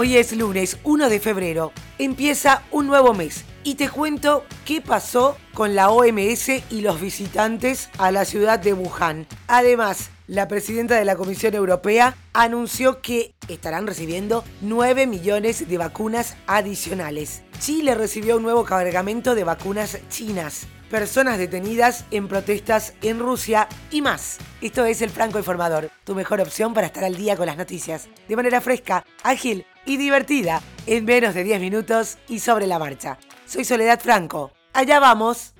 Hoy es lunes 1 de febrero. Empieza un nuevo mes y te cuento qué pasó con la OMS y los visitantes a la ciudad de Wuhan. Además, la presidenta de la Comisión Europea anunció que estarán recibiendo 9 millones de vacunas adicionales. Chile recibió un nuevo cargamento de vacunas chinas personas detenidas en protestas en Rusia y más. Esto es El Franco Informador, tu mejor opción para estar al día con las noticias, de manera fresca, ágil y divertida, en menos de 10 minutos y sobre la marcha. Soy Soledad Franco. Allá vamos.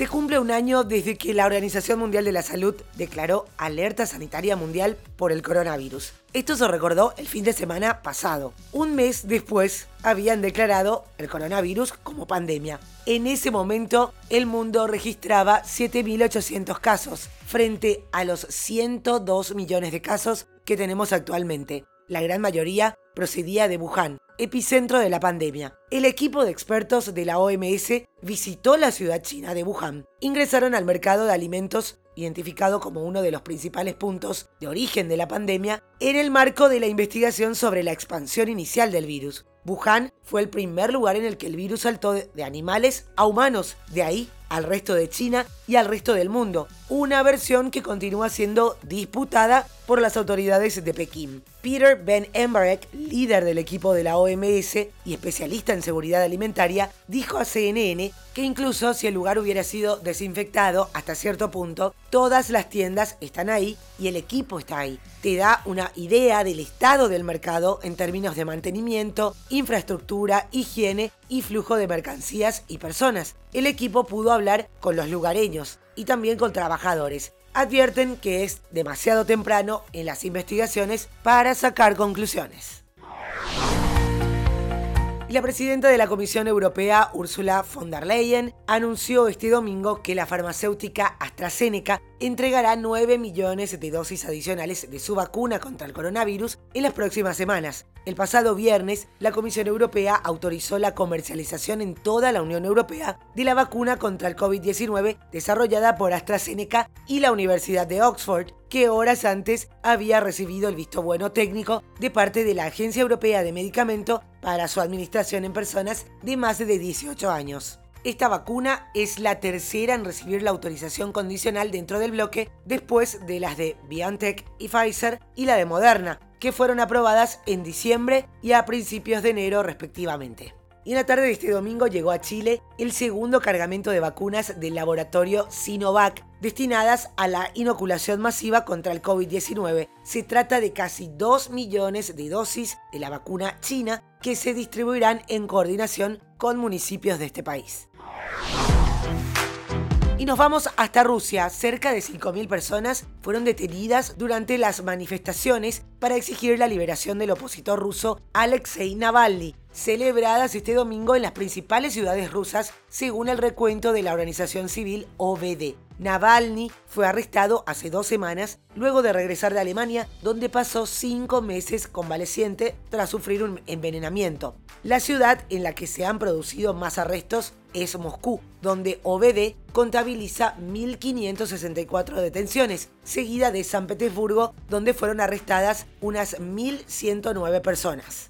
Se cumple un año desde que la Organización Mundial de la Salud declaró alerta sanitaria mundial por el coronavirus. Esto se recordó el fin de semana pasado. Un mes después habían declarado el coronavirus como pandemia. En ese momento el mundo registraba 7.800 casos frente a los 102 millones de casos que tenemos actualmente. La gran mayoría procedía de Wuhan, epicentro de la pandemia. El equipo de expertos de la OMS visitó la ciudad china de Wuhan. Ingresaron al mercado de alimentos identificado como uno de los principales puntos de origen de la pandemia en el marco de la investigación sobre la expansión inicial del virus. Wuhan fue el primer lugar en el que el virus saltó de animales a humanos. De ahí al resto de China y al resto del mundo, una versión que continúa siendo disputada por las autoridades de Pekín. Peter Ben Embarek, líder del equipo de la OMS y especialista en seguridad alimentaria, dijo a CNN que incluso si el lugar hubiera sido desinfectado hasta cierto punto, todas las tiendas están ahí y el equipo está ahí. Te da una idea del estado del mercado en términos de mantenimiento, infraestructura, higiene y flujo de mercancías y personas. El equipo pudo hablar con los lugareños y también con trabajadores. Advierten que es demasiado temprano en las investigaciones para sacar conclusiones la presidenta de la Comisión Europea, Ursula von der Leyen, anunció este domingo que la farmacéutica AstraZeneca entregará 9 millones de dosis adicionales de su vacuna contra el coronavirus en las próximas semanas. El pasado viernes, la Comisión Europea autorizó la comercialización en toda la Unión Europea de la vacuna contra el COVID-19 desarrollada por AstraZeneca y la Universidad de Oxford, que horas antes había recibido el visto bueno técnico de parte de la Agencia Europea de Medicamento para su administración en personas de más de 18 años. Esta vacuna es la tercera en recibir la autorización condicional dentro del bloque después de las de BioNTech y Pfizer y la de Moderna, que fueron aprobadas en diciembre y a principios de enero respectivamente. Y en la tarde de este domingo llegó a Chile el segundo cargamento de vacunas del laboratorio Sinovac destinadas a la inoculación masiva contra el COVID-19. Se trata de casi 2 millones de dosis de la vacuna china que se distribuirán en coordinación con municipios de este país. Y nos vamos hasta Rusia. Cerca de 5.000 personas fueron detenidas durante las manifestaciones para exigir la liberación del opositor ruso Alexei Navalny, celebradas este domingo en las principales ciudades rusas, según el recuento de la organización civil OVD. Navalny fue arrestado hace dos semanas luego de regresar de Alemania, donde pasó cinco meses convaleciente tras sufrir un envenenamiento. La ciudad en la que se han producido más arrestos es Moscú, donde OBD contabiliza 1.564 detenciones, seguida de San Petersburgo, donde fueron arrestadas unas 1.109 personas.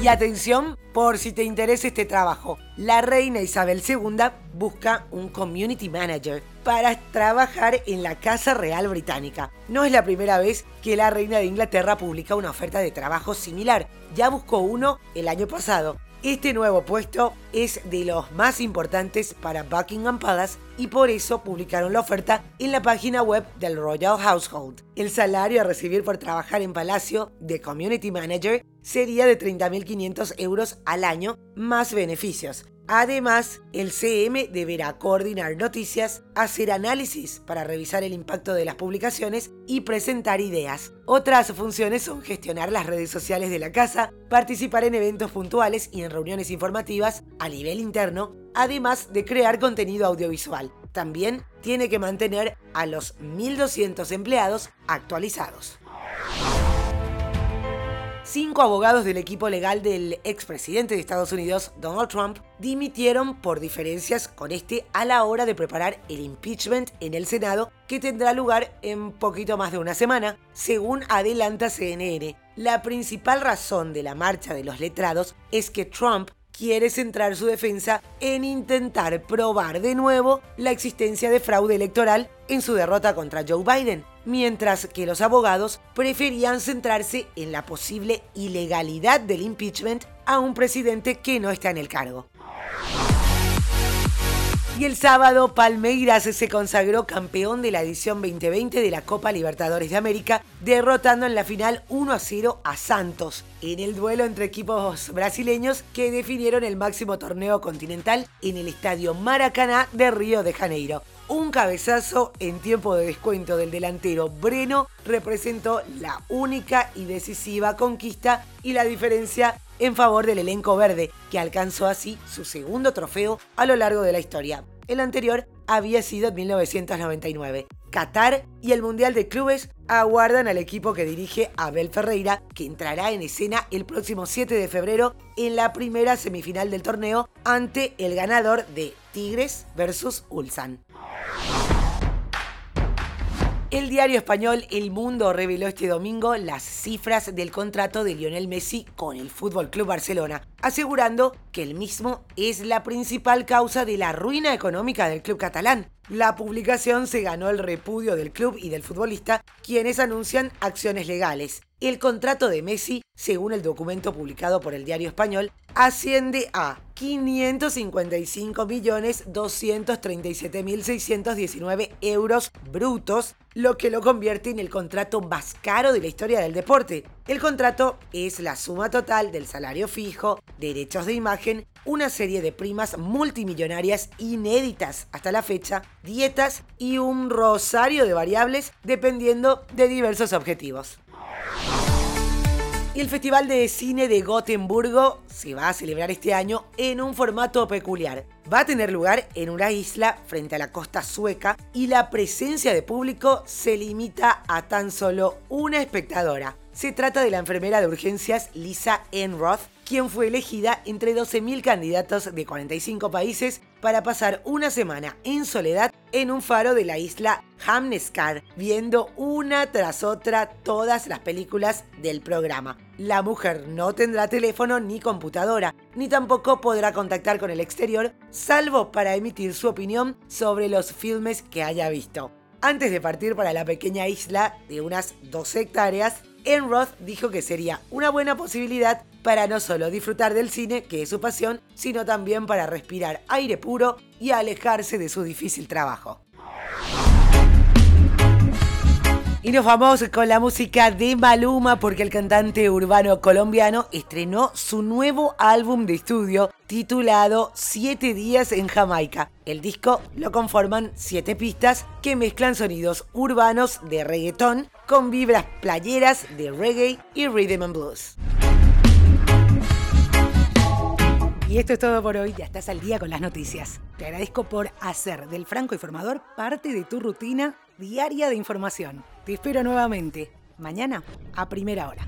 Y atención, por si te interesa este trabajo, la reina Isabel II busca un community manager para trabajar en la Casa Real Británica. No es la primera vez que la reina de Inglaterra publica una oferta de trabajo similar. Ya buscó uno el año pasado este nuevo puesto es de los más importantes para Buckingham Palace y por eso publicaron la oferta en la página web del Royal Household. El salario a recibir por trabajar en Palacio de Community Manager sería de 30.500 euros al año más beneficios. Además, el CM deberá coordinar noticias, hacer análisis para revisar el impacto de las publicaciones y presentar ideas. Otras funciones son gestionar las redes sociales de la casa, participar en eventos puntuales y en reuniones informativas a nivel interno, además de crear contenido audiovisual. También tiene que mantener a los 1.200 empleados actualizados. Cinco abogados del equipo legal del expresidente de Estados Unidos, Donald Trump, dimitieron por diferencias con este a la hora de preparar el impeachment en el Senado que tendrá lugar en poquito más de una semana, según adelanta CNN. La principal razón de la marcha de los letrados es que Trump quiere centrar su defensa en intentar probar de nuevo la existencia de fraude electoral en su derrota contra Joe Biden, mientras que los abogados preferían centrarse en la posible ilegalidad del impeachment a un presidente que no está en el cargo. Y el sábado Palmeiras se consagró campeón de la edición 2020 de la Copa Libertadores de América, derrotando en la final 1 a 0 a Santos, en el duelo entre equipos brasileños que definieron el máximo torneo continental en el Estadio Maracaná de Río de Janeiro. Un cabezazo en tiempo de descuento del delantero Breno representó la única y decisiva conquista y la diferencia en favor del elenco verde, que alcanzó así su segundo trofeo a lo largo de la historia. El anterior había sido en 1999. Qatar y el Mundial de Clubes aguardan al equipo que dirige Abel Ferreira, que entrará en escena el próximo 7 de febrero en la primera semifinal del torneo ante el ganador de Tigres versus Ulsan. El diario español El Mundo reveló este domingo las cifras del contrato de Lionel Messi con el Fútbol Club Barcelona, asegurando que el mismo es la principal causa de la ruina económica del club catalán. La publicación se ganó el repudio del club y del futbolista, quienes anuncian acciones legales. El contrato de Messi, según el documento publicado por el diario español, asciende a 555.237.619 euros brutos, lo que lo convierte en el contrato más caro de la historia del deporte. El contrato es la suma total del salario fijo, derechos de imagen, una serie de primas multimillonarias inéditas hasta la fecha, dietas y un rosario de variables dependiendo de diversos objetivos. Y el Festival de Cine de Gotemburgo se va a celebrar este año en un formato peculiar. Va a tener lugar en una isla frente a la costa sueca y la presencia de público se limita a tan solo una espectadora. Se trata de la enfermera de urgencias Lisa Enroth, quien fue elegida entre 12.000 candidatos de 45 países para pasar una semana en soledad en un faro de la isla Hamneskar, viendo una tras otra todas las películas del programa. La mujer no tendrá teléfono ni computadora, ni tampoco podrá contactar con el exterior, salvo para emitir su opinión sobre los filmes que haya visto. Antes de partir para la pequeña isla de unas 12 hectáreas, Enroth dijo que sería una buena posibilidad para no solo disfrutar del cine, que es su pasión, sino también para respirar aire puro y alejarse de su difícil trabajo. Y nos vamos con la música de Maluma porque el cantante urbano colombiano estrenó su nuevo álbum de estudio titulado Siete días en Jamaica. El disco lo conforman siete pistas que mezclan sonidos urbanos de reggaetón con vibras playeras de reggae y rhythm and blues. Y esto es todo por hoy, ya estás al día con las noticias. Te agradezco por hacer del Franco Informador parte de tu rutina diaria de información. Te espero nuevamente, mañana a primera hora.